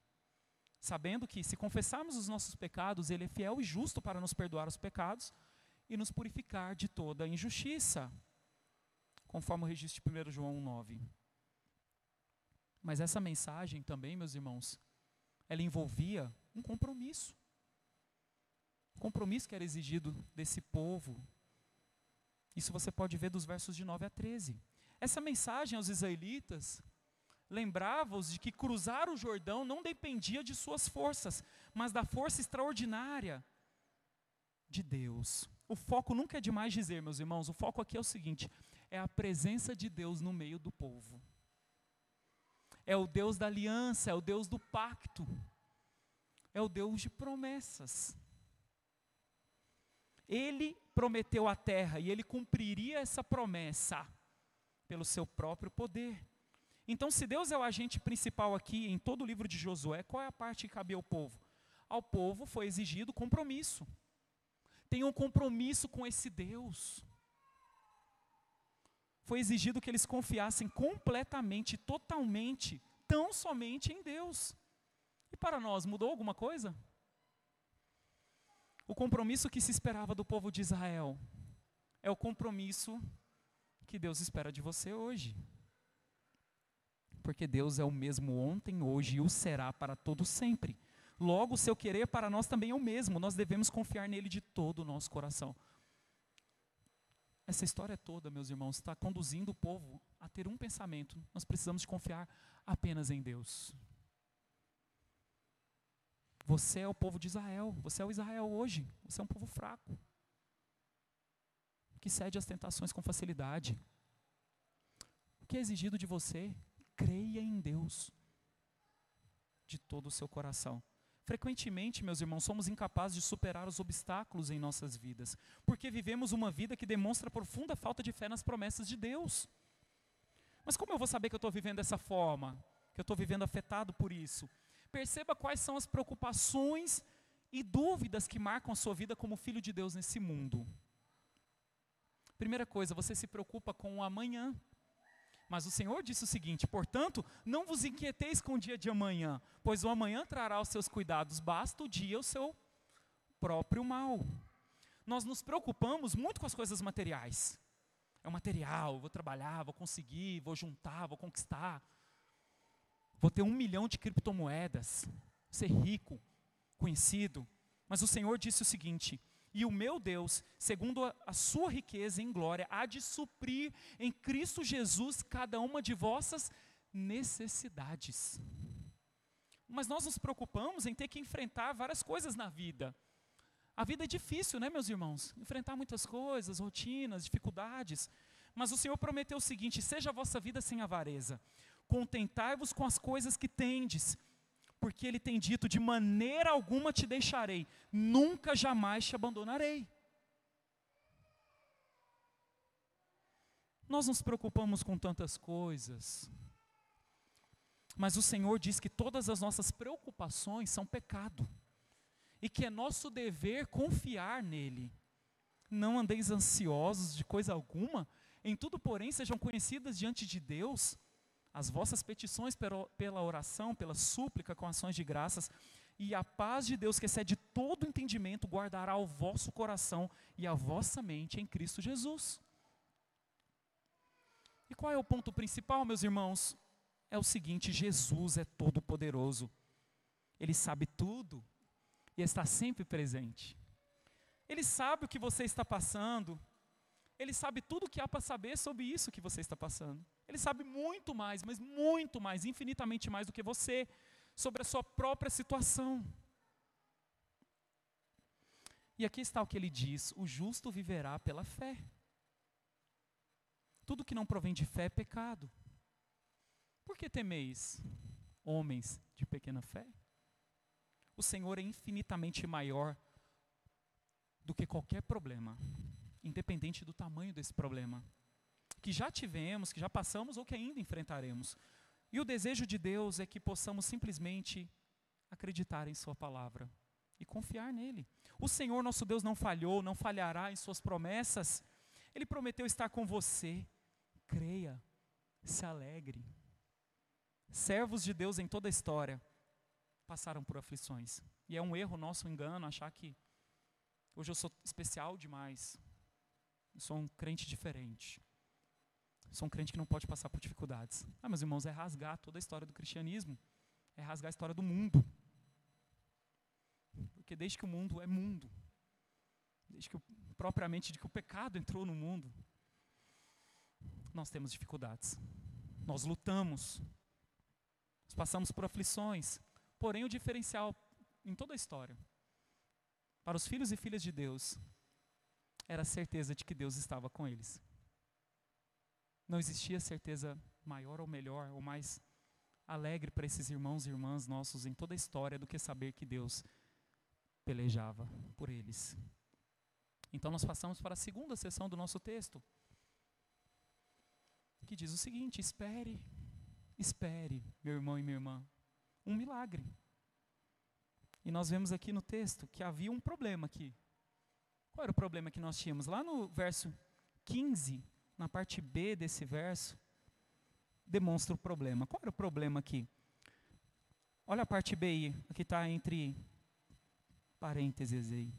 Sabendo que, se confessarmos os nossos pecados, Ele é fiel e justo para nos perdoar os pecados e nos purificar de toda injustiça, conforme o registro de 1 João 9. Mas essa mensagem também, meus irmãos, ela envolvia um compromisso. Compromisso que era exigido desse povo. Isso você pode ver dos versos de 9 a 13. Essa mensagem aos israelitas lembrava-os de que cruzar o Jordão não dependia de suas forças, mas da força extraordinária de Deus. O foco nunca é demais dizer, meus irmãos, o foco aqui é o seguinte: é a presença de Deus no meio do povo. É o Deus da aliança, é o Deus do pacto, é o Deus de promessas. Ele prometeu a terra e ele cumpriria essa promessa pelo seu próprio poder. Então, se Deus é o agente principal aqui em todo o livro de Josué, qual é a parte que cabia ao povo? Ao povo foi exigido compromisso. Tenham um compromisso com esse Deus. Foi exigido que eles confiassem completamente, totalmente, tão somente em Deus. Para nós, mudou alguma coisa? O compromisso que se esperava do povo de Israel é o compromisso que Deus espera de você hoje porque Deus é o mesmo ontem, hoje e o será para todo sempre. Logo, o seu querer para nós também é o mesmo, nós devemos confiar nele de todo o nosso coração. Essa história toda, meus irmãos, está conduzindo o povo a ter um pensamento: nós precisamos confiar apenas em Deus. Você é o povo de Israel, você é o Israel hoje, você é um povo fraco, que cede às tentações com facilidade. O que é exigido de você creia em Deus de todo o seu coração. Frequentemente, meus irmãos, somos incapazes de superar os obstáculos em nossas vidas, porque vivemos uma vida que demonstra profunda falta de fé nas promessas de Deus. Mas como eu vou saber que eu estou vivendo dessa forma? Que eu estou vivendo afetado por isso? Perceba quais são as preocupações e dúvidas que marcam a sua vida como filho de Deus nesse mundo. Primeira coisa, você se preocupa com o amanhã. Mas o Senhor disse o seguinte: portanto, não vos inquieteis com o dia de amanhã, pois o amanhã trará os seus cuidados, basta o dia o seu próprio mal. Nós nos preocupamos muito com as coisas materiais. É o material, vou trabalhar, vou conseguir, vou juntar, vou conquistar. Vou ter um milhão de criptomoedas, ser rico, conhecido. Mas o Senhor disse o seguinte: e o meu Deus, segundo a, sua riqueza em glória, há de suprir em Cristo Jesus cada uma de vossas necessidades. Mas nós nos preocupamos em ter que enfrentar várias coisas na vida. A vida é difícil, né, meus irmãos? Enfrentar muitas coisas, rotinas, dificuldades. Mas o Senhor prometeu o seguinte: seja a vossa vida sem avareza, contentai-vos com as coisas que tendes porque ele tem dito: de maneira alguma te deixarei, nunca jamais te abandonarei. Nós nos preocupamos com tantas coisas, mas o Senhor diz que todas as nossas preocupações são pecado, e que é nosso dever confiar nele. Não andeis ansiosos de coisa alguma, em tudo, porém, sejam conhecidas diante de Deus as vossas petições pela oração, pela súplica com ações de graças, e a paz de Deus, que excede todo entendimento, guardará o vosso coração e a vossa mente em Cristo Jesus. E qual é o ponto principal, meus irmãos? É o seguinte: Jesus é todo-poderoso, Ele sabe tudo e está sempre presente. Ele sabe o que você está passando, Ele sabe tudo o que há para saber sobre isso que você está passando. Ele sabe muito mais, mas muito mais, infinitamente mais do que você, sobre a sua própria situação. E aqui está o que ele diz: o justo viverá pela fé. Tudo que não provém de fé é pecado. Por que temeis, homens de pequena fé? O Senhor é infinitamente maior do que qualquer problema, independente do tamanho desse problema que já tivemos, que já passamos ou que ainda enfrentaremos. E o desejo de Deus é que possamos simplesmente acreditar em Sua palavra e confiar nele. O Senhor nosso Deus não falhou, não falhará em Suas promessas. Ele prometeu estar com você. Creia, se alegre. Servos de Deus em toda a história passaram por aflições. E é um erro nosso, um engano, achar que hoje eu sou especial demais. Eu sou um crente diferente. Sou um crente que não pode passar por dificuldades. Ah, meus irmãos, é rasgar toda a história do cristianismo. É rasgar a história do mundo. Porque desde que o mundo é mundo, desde que propriamente de que o pecado entrou no mundo, nós temos dificuldades. Nós lutamos. Nós passamos por aflições. Porém, o diferencial em toda a história, para os filhos e filhas de Deus, era a certeza de que Deus estava com eles. Não existia certeza maior ou melhor ou mais alegre para esses irmãos e irmãs nossos em toda a história do que saber que Deus pelejava por eles. Então nós passamos para a segunda sessão do nosso texto, que diz o seguinte: espere, espere, meu irmão e minha irmã, um milagre. E nós vemos aqui no texto que havia um problema aqui. Qual era o problema que nós tínhamos? Lá no verso 15, na parte B desse verso, demonstra o problema. Qual era o problema aqui? Olha a parte B aí, aqui está entre parênteses aí.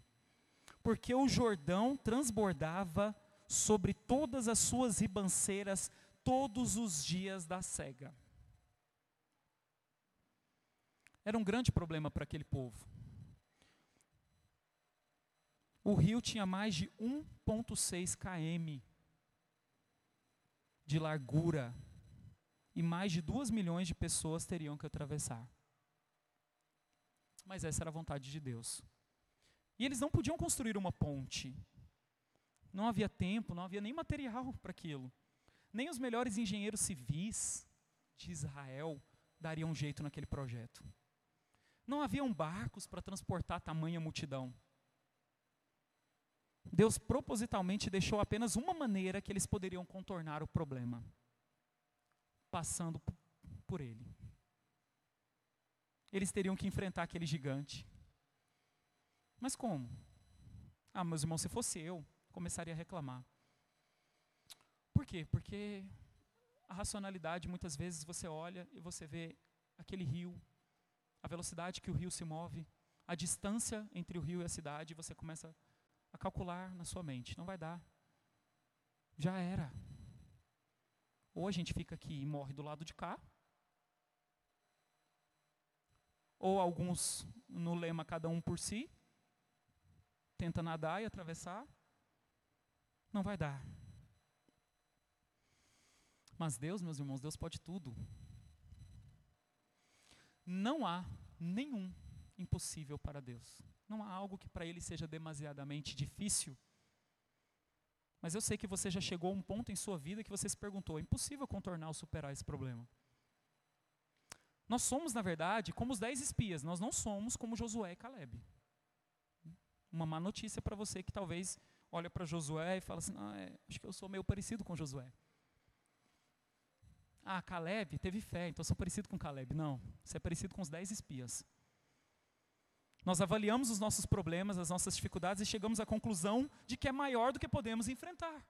Porque o Jordão transbordava sobre todas as suas ribanceiras todos os dias da cega. Era um grande problema para aquele povo. O rio tinha mais de 1,6 km de largura e mais de 2 milhões de pessoas teriam que atravessar. Mas essa era a vontade de Deus. E eles não podiam construir uma ponte. Não havia tempo, não havia nem material para aquilo. Nem os melhores engenheiros civis de Israel dariam jeito naquele projeto. Não haviam barcos para transportar tamanha multidão. Deus propositalmente deixou apenas uma maneira que eles poderiam contornar o problema passando por ele. Eles teriam que enfrentar aquele gigante. Mas como? Ah, meus irmãos, se fosse eu, começaria a reclamar. Por quê? Porque a racionalidade, muitas vezes você olha e você vê aquele rio, a velocidade que o rio se move, a distância entre o rio e a cidade, e você começa a calcular na sua mente. Não vai dar. Já era. Ou a gente fica aqui e morre do lado de cá, ou alguns no lema cada um por si, tenta nadar e atravessar, não vai dar. Mas Deus, meus irmãos, Deus pode tudo. Não há nenhum impossível para Deus. Não há algo que para Ele seja demasiadamente difícil. Mas eu sei que você já chegou a um ponto em sua vida que você se perguntou: é impossível contornar ou superar esse problema. Nós somos, na verdade, como os dez espias, nós não somos como Josué e Caleb. Uma má notícia para você que talvez olha para Josué e fala assim: ah, é, acho que eu sou meio parecido com Josué. Ah, Caleb teve fé, então eu sou parecido com Caleb. Não, você é parecido com os dez espias. Nós avaliamos os nossos problemas, as nossas dificuldades e chegamos à conclusão de que é maior do que podemos enfrentar.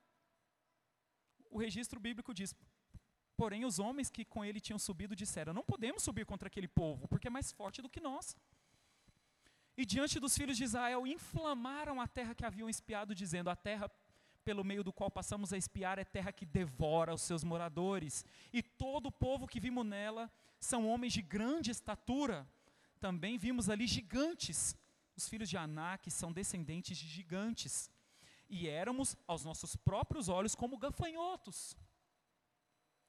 O registro bíblico diz: Porém, os homens que com ele tinham subido disseram: Não podemos subir contra aquele povo, porque é mais forte do que nós. E diante dos filhos de Israel, inflamaram a terra que haviam espiado, dizendo: A terra pelo meio do qual passamos a espiar é terra que devora os seus moradores, e todo o povo que vimos nela são homens de grande estatura também vimos ali gigantes. Os filhos de Anak são descendentes de gigantes. E éramos, aos nossos próprios olhos, como gafanhotos.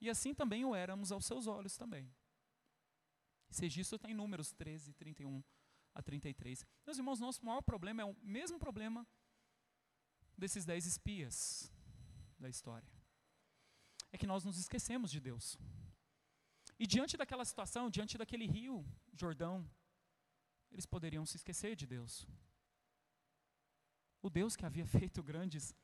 E assim também o éramos aos seus olhos também. Esse registro está em Números 13, 31 a 33. Meus irmãos, nosso maior problema é o mesmo problema desses dez espias da história. É que nós nos esquecemos de Deus. E diante daquela situação, diante daquele rio, Jordão, eles poderiam se esquecer de Deus. O Deus que havia feito grandes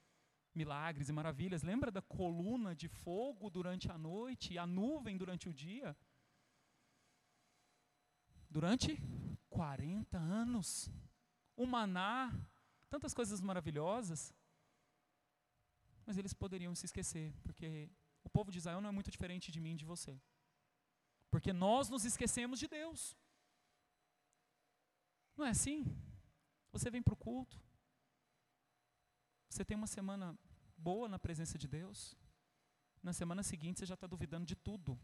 milagres e maravilhas. Lembra da coluna de fogo durante a noite e a nuvem durante o dia? Durante 40 anos. O maná, tantas coisas maravilhosas. Mas eles poderiam se esquecer, porque o povo de Israel não é muito diferente de mim e de você. Porque nós nos esquecemos de Deus. Não é assim? Você vem para o culto, você tem uma semana boa na presença de Deus, na semana seguinte você já está duvidando de tudo.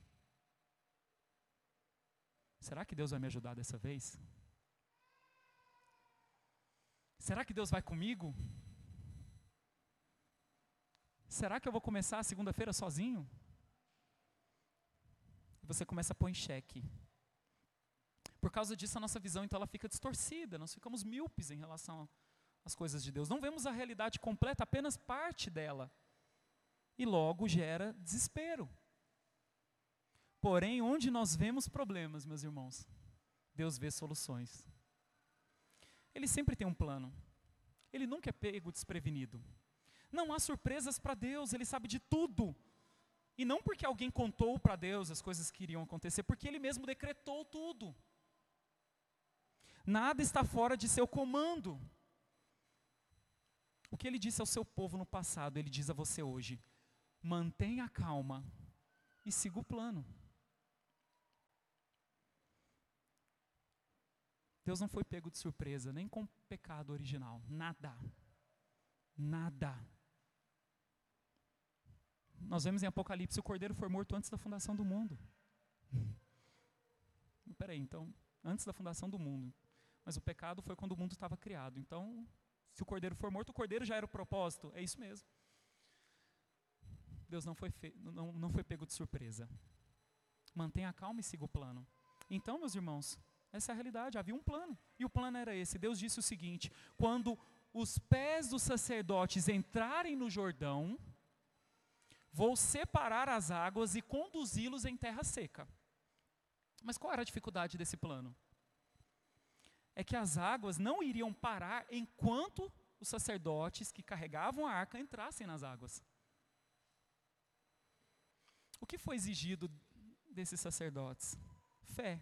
Será que Deus vai me ajudar dessa vez? Será que Deus vai comigo? Será que eu vou começar a segunda-feira sozinho? Você começa a pôr em xeque. Por causa disso, a nossa visão, então, ela fica distorcida. Nós ficamos míopes em relação às coisas de Deus. Não vemos a realidade completa, apenas parte dela. E logo gera desespero. Porém, onde nós vemos problemas, meus irmãos, Deus vê soluções. Ele sempre tem um plano. Ele nunca é pego desprevenido. Não há surpresas para Deus, ele sabe de tudo. E não porque alguém contou para Deus as coisas que iriam acontecer, porque ele mesmo decretou tudo. Nada está fora de seu comando. O que ele disse ao seu povo no passado, ele diz a você hoje: mantenha calma e siga o plano. Deus não foi pego de surpresa, nem com pecado original. Nada. Nada. Nós vemos em Apocalipse o cordeiro foi morto antes da fundação do mundo. Peraí, então, antes da fundação do mundo. Mas o pecado foi quando o mundo estava criado. Então, se o cordeiro for morto, o cordeiro já era o propósito. É isso mesmo. Deus não foi, fe... não, não foi pego de surpresa. Mantenha a calma e siga o plano. Então, meus irmãos, essa é a realidade, havia um plano. E o plano era esse. Deus disse o seguinte: quando os pés dos sacerdotes entrarem no Jordão, vou separar as águas e conduzi-los em terra seca. Mas qual era a dificuldade desse plano? É que as águas não iriam parar enquanto os sacerdotes que carregavam a arca entrassem nas águas. O que foi exigido desses sacerdotes? Fé.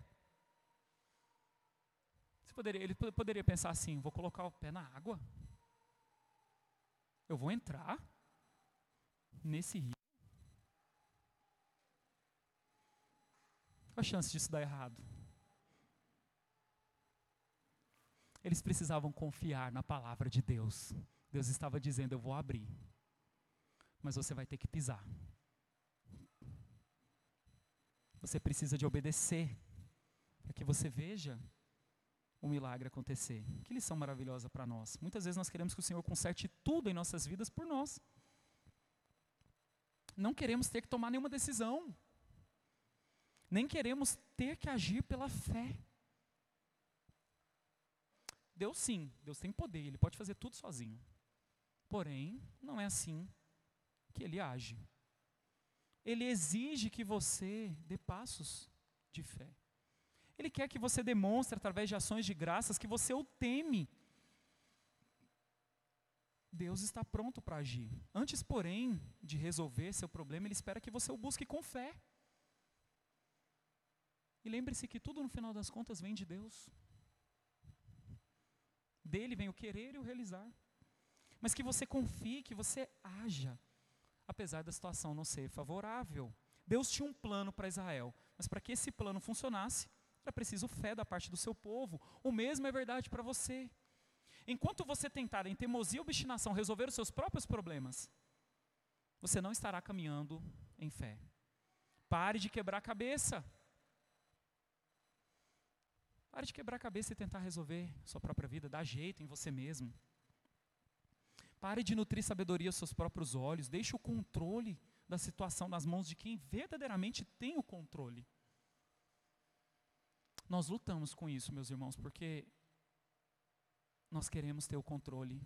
Poderia, ele poderia pensar assim: vou colocar o pé na água, eu vou entrar nesse rio. Qual a chance disso dar errado? Eles precisavam confiar na palavra de Deus. Deus estava dizendo: Eu vou abrir, mas você vai ter que pisar. Você precisa de obedecer, para que você veja o milagre acontecer. Que lição maravilhosa para nós. Muitas vezes nós queremos que o Senhor conserte tudo em nossas vidas por nós. Não queremos ter que tomar nenhuma decisão. Nem queremos ter que agir pela fé. Deus sim, Deus tem poder, Ele pode fazer tudo sozinho. Porém, não é assim que Ele age. Ele exige que você dê passos de fé. Ele quer que você demonstre, através de ações de graças, que você o teme. Deus está pronto para agir. Antes, porém, de resolver seu problema, Ele espera que você o busque com fé. E lembre-se que tudo no final das contas vem de Deus. Dele vem o querer e o realizar. Mas que você confie, que você haja, apesar da situação não ser favorável. Deus tinha um plano para Israel, mas para que esse plano funcionasse, era preciso fé da parte do seu povo. O mesmo é verdade para você. Enquanto você tentar, em teimosia e obstinação, resolver os seus próprios problemas, você não estará caminhando em fé. Pare de quebrar a cabeça. Pare de quebrar a cabeça e tentar resolver sua própria vida, dar jeito em você mesmo. Pare de nutrir sabedoria aos seus próprios olhos. Deixe o controle da situação nas mãos de quem verdadeiramente tem o controle. Nós lutamos com isso, meus irmãos, porque nós queremos ter o controle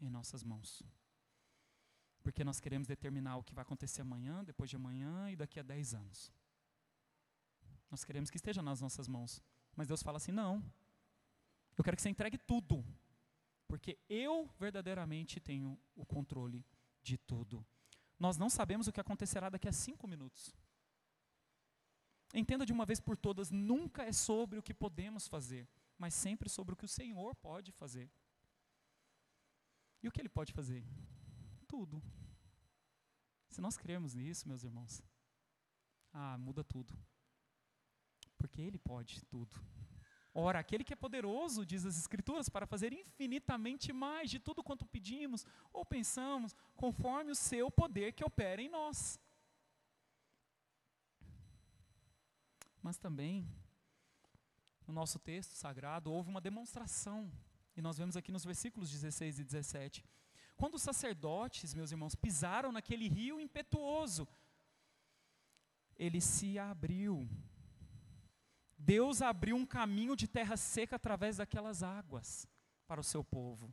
em nossas mãos. Porque nós queremos determinar o que vai acontecer amanhã, depois de amanhã e daqui a 10 anos. Nós queremos que esteja nas nossas mãos. Mas Deus fala assim: não. Eu quero que você entregue tudo. Porque eu verdadeiramente tenho o controle de tudo. Nós não sabemos o que acontecerá daqui a cinco minutos. Entenda de uma vez por todas, nunca é sobre o que podemos fazer, mas sempre sobre o que o Senhor pode fazer. E o que Ele pode fazer? Tudo. Se nós cremos nisso, meus irmãos, ah, muda tudo. Porque Ele pode tudo. Ora, aquele que é poderoso, diz as Escrituras, para fazer infinitamente mais de tudo quanto pedimos ou pensamos, conforme o seu poder que opera em nós. Mas também, no nosso texto sagrado, houve uma demonstração. E nós vemos aqui nos versículos 16 e 17. Quando os sacerdotes, meus irmãos, pisaram naquele rio impetuoso, ele se abriu. Deus abriu um caminho de terra seca através daquelas águas para o seu povo.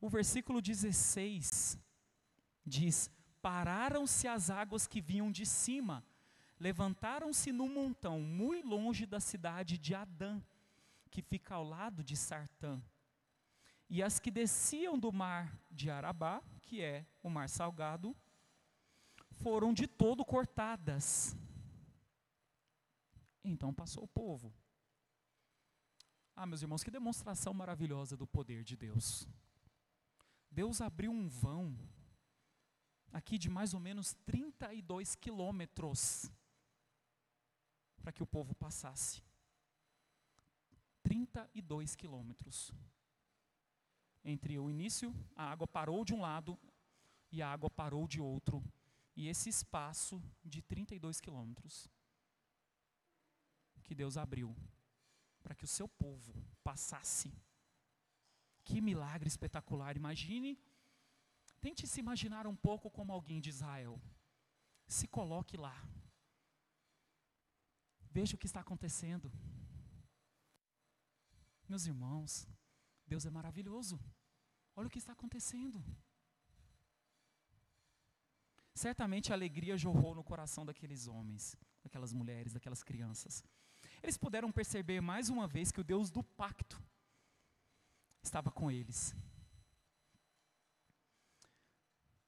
O versículo 16 diz: Pararam-se as águas que vinham de cima, levantaram-se num montão muito longe da cidade de Adã, que fica ao lado de Sartã. E as que desciam do mar de Arabá, que é o mar salgado, foram de todo cortadas. Então passou o povo. Ah, meus irmãos, que demonstração maravilhosa do poder de Deus. Deus abriu um vão aqui de mais ou menos 32 quilômetros para que o povo passasse. 32 quilômetros. Entre o início, a água parou de um lado e a água parou de outro. E esse espaço de 32 quilômetros que Deus abriu para que o seu povo passasse. Que milagre espetacular! Imagine, tente se imaginar um pouco como alguém de Israel. Se coloque lá. Veja o que está acontecendo. Meus irmãos, Deus é maravilhoso. Olha o que está acontecendo. Certamente a alegria jorrou no coração daqueles homens, daquelas mulheres, daquelas crianças. Eles puderam perceber mais uma vez que o Deus do pacto estava com eles.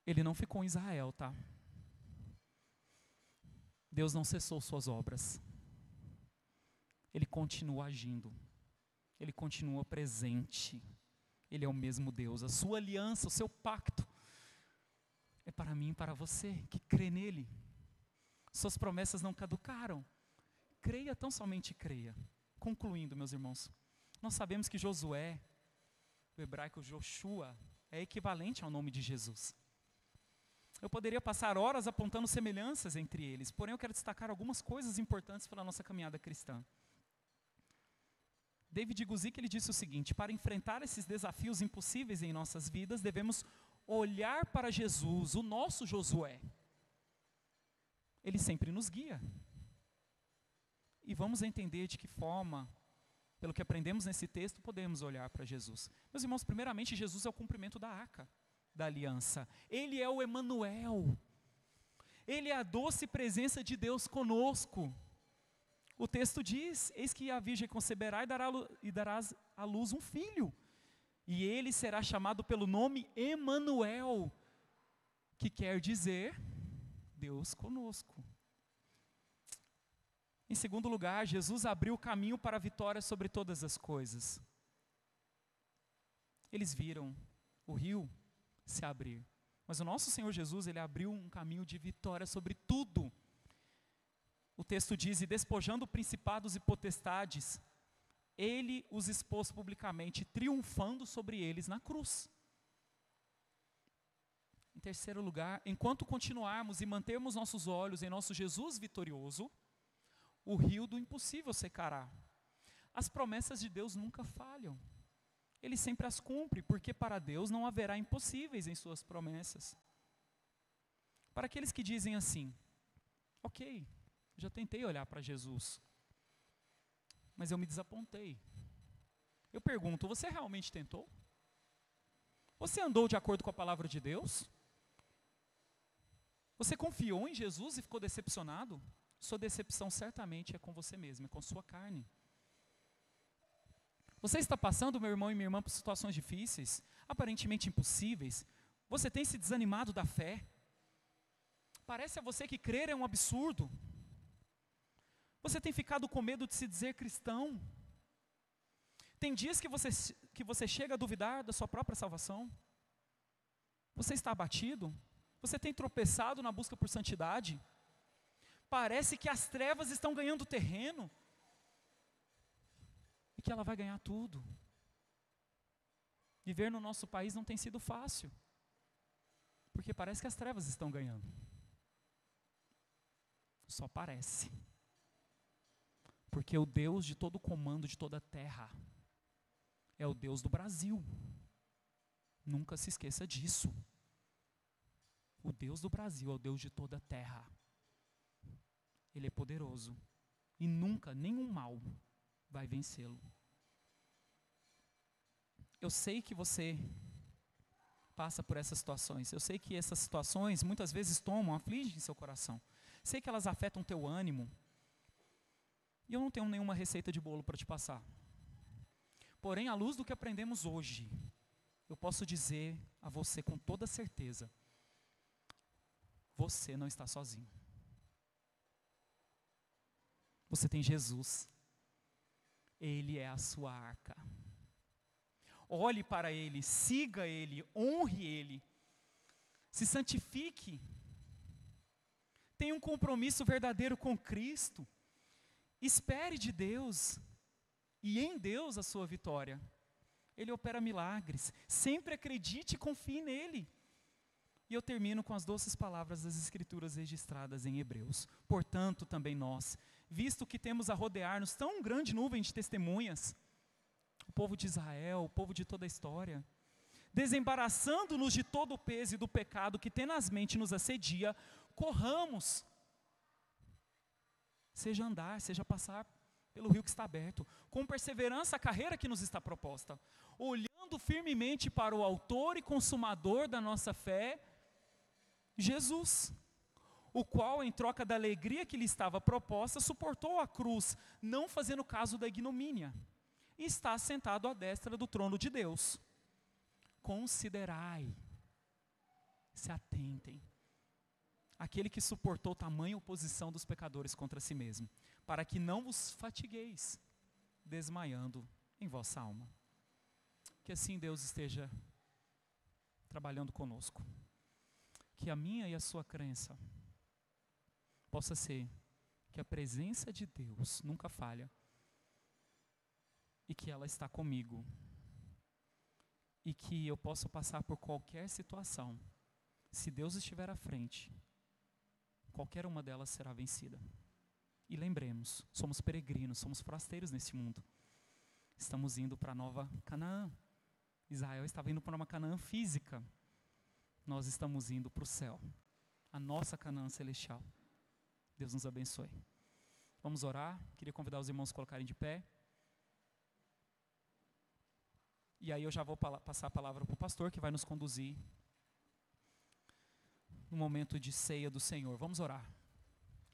Ele não ficou em Israel, tá? Deus não cessou suas obras. Ele continua agindo. Ele continua presente. Ele é o mesmo Deus. A sua aliança, o seu pacto é para mim e para você que crê nele. Suas promessas não caducaram. Creia, tão somente creia. Concluindo, meus irmãos, nós sabemos que Josué, o hebraico Joshua, é equivalente ao nome de Jesus. Eu poderia passar horas apontando semelhanças entre eles, porém eu quero destacar algumas coisas importantes para a nossa caminhada cristã. David Guzik ele disse o seguinte: para enfrentar esses desafios impossíveis em nossas vidas, devemos olhar para Jesus, o nosso Josué. Ele sempre nos guia, e vamos entender de que forma, pelo que aprendemos nesse texto, podemos olhar para Jesus. Meus irmãos, primeiramente, Jesus é o cumprimento da arca, da aliança. Ele é o Emanuel. Ele é a doce presença de Deus conosco. O texto diz: Eis que a virgem conceberá e, dará, e darás à luz um filho, e ele será chamado pelo nome Emanuel, que quer dizer Deus conosco. Em segundo lugar, Jesus abriu o caminho para a vitória sobre todas as coisas. Eles viram o rio se abrir. Mas o nosso Senhor Jesus, ele abriu um caminho de vitória sobre tudo. O texto diz: E despojando principados e potestades, ele os expôs publicamente, triunfando sobre eles na cruz. Em terceiro lugar, enquanto continuarmos e mantermos nossos olhos em nosso Jesus vitorioso, o rio do impossível secará. As promessas de Deus nunca falham. Ele sempre as cumpre, porque para Deus não haverá impossíveis em suas promessas. Para aqueles que dizem assim: Ok, já tentei olhar para Jesus, mas eu me desapontei. Eu pergunto: você realmente tentou? Você andou de acordo com a palavra de Deus? Você confiou em Jesus e ficou decepcionado? Sua decepção certamente é com você mesmo, é com sua carne. Você está passando, meu irmão e minha irmã, por situações difíceis, aparentemente impossíveis. Você tem se desanimado da fé. Parece a você que crer é um absurdo. Você tem ficado com medo de se dizer cristão. Tem dias que você, que você chega a duvidar da sua própria salvação. Você está abatido. Você tem tropeçado na busca por santidade. Parece que as trevas estão ganhando terreno e que ela vai ganhar tudo. Viver no nosso país não tem sido fácil, porque parece que as trevas estão ganhando. Só parece. Porque o Deus de todo o comando de toda a terra é o Deus do Brasil. Nunca se esqueça disso. O Deus do Brasil é o Deus de toda a terra. Ele é poderoso. E nunca nenhum mal vai vencê-lo. Eu sei que você passa por essas situações. Eu sei que essas situações muitas vezes tomam, afligem seu coração. Sei que elas afetam teu ânimo. E eu não tenho nenhuma receita de bolo para te passar. Porém, à luz do que aprendemos hoje, eu posso dizer a você com toda certeza: você não está sozinho. Você tem Jesus. Ele é a sua arca. Olhe para Ele, siga Ele, honre Ele, se santifique, tenha um compromisso verdadeiro com Cristo, espere de Deus e em Deus a sua vitória. Ele opera milagres, sempre acredite e confie nele. E eu termino com as doces palavras das Escrituras registradas em Hebreus. Portanto, também nós, visto que temos a rodear-nos tão grande nuvem de testemunhas, o povo de Israel, o povo de toda a história, desembaraçando-nos de todo o peso e do pecado que tenazmente nos assedia, corramos, seja andar, seja passar pelo rio que está aberto, com perseverança a carreira que nos está proposta, olhando firmemente para o Autor e Consumador da nossa fé, Jesus, o qual, em troca da alegria que lhe estava proposta, suportou a cruz, não fazendo caso da ignomínia, e está sentado à destra do trono de Deus. Considerai, se atentem, aquele que suportou tamanha oposição dos pecadores contra si mesmo, para que não vos fatigueis, desmaiando em vossa alma. Que assim Deus esteja trabalhando conosco que a minha e a sua crença possa ser que a presença de Deus nunca falha e que ela está comigo e que eu possa passar por qualquer situação, se Deus estiver à frente, qualquer uma delas será vencida. E lembremos, somos peregrinos, somos forasteiros nesse mundo. Estamos indo para a nova Canaã. Israel estava indo para uma Canaã física, nós estamos indo para o céu, a nossa Canaã celestial. Deus nos abençoe. Vamos orar. Queria convidar os irmãos a colocarem de pé. E aí eu já vou passar a palavra para o pastor que vai nos conduzir no momento de ceia do Senhor. Vamos orar.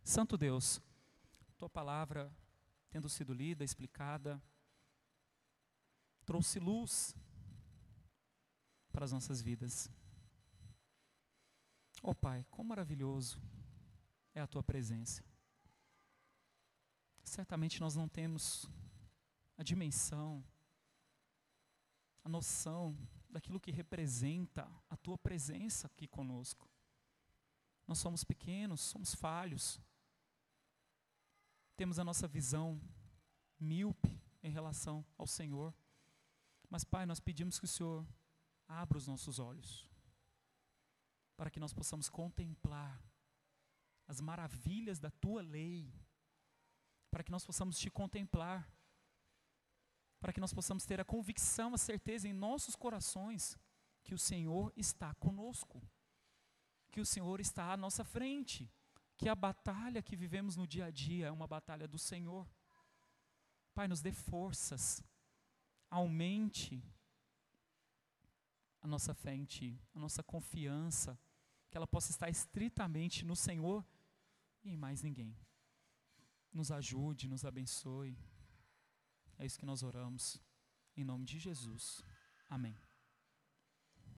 Santo Deus, tua palavra, tendo sido lida, explicada, trouxe luz para as nossas vidas. Oh Pai, quão maravilhoso é a tua presença. Certamente nós não temos a dimensão, a noção daquilo que representa a tua presença aqui conosco. Nós somos pequenos, somos falhos. Temos a nossa visão míope em relação ao Senhor. Mas, Pai, nós pedimos que o Senhor abra os nossos olhos para que nós possamos contemplar as maravilhas da tua lei, para que nós possamos te contemplar, para que nós possamos ter a convicção, a certeza em nossos corações que o Senhor está conosco, que o Senhor está à nossa frente, que a batalha que vivemos no dia a dia é uma batalha do Senhor. Pai, nos dê forças, aumente a nossa Ti, a nossa confiança, que ela possa estar estritamente no Senhor e em mais ninguém. Nos ajude, nos abençoe. É isso que nós oramos. Em nome de Jesus. Amém.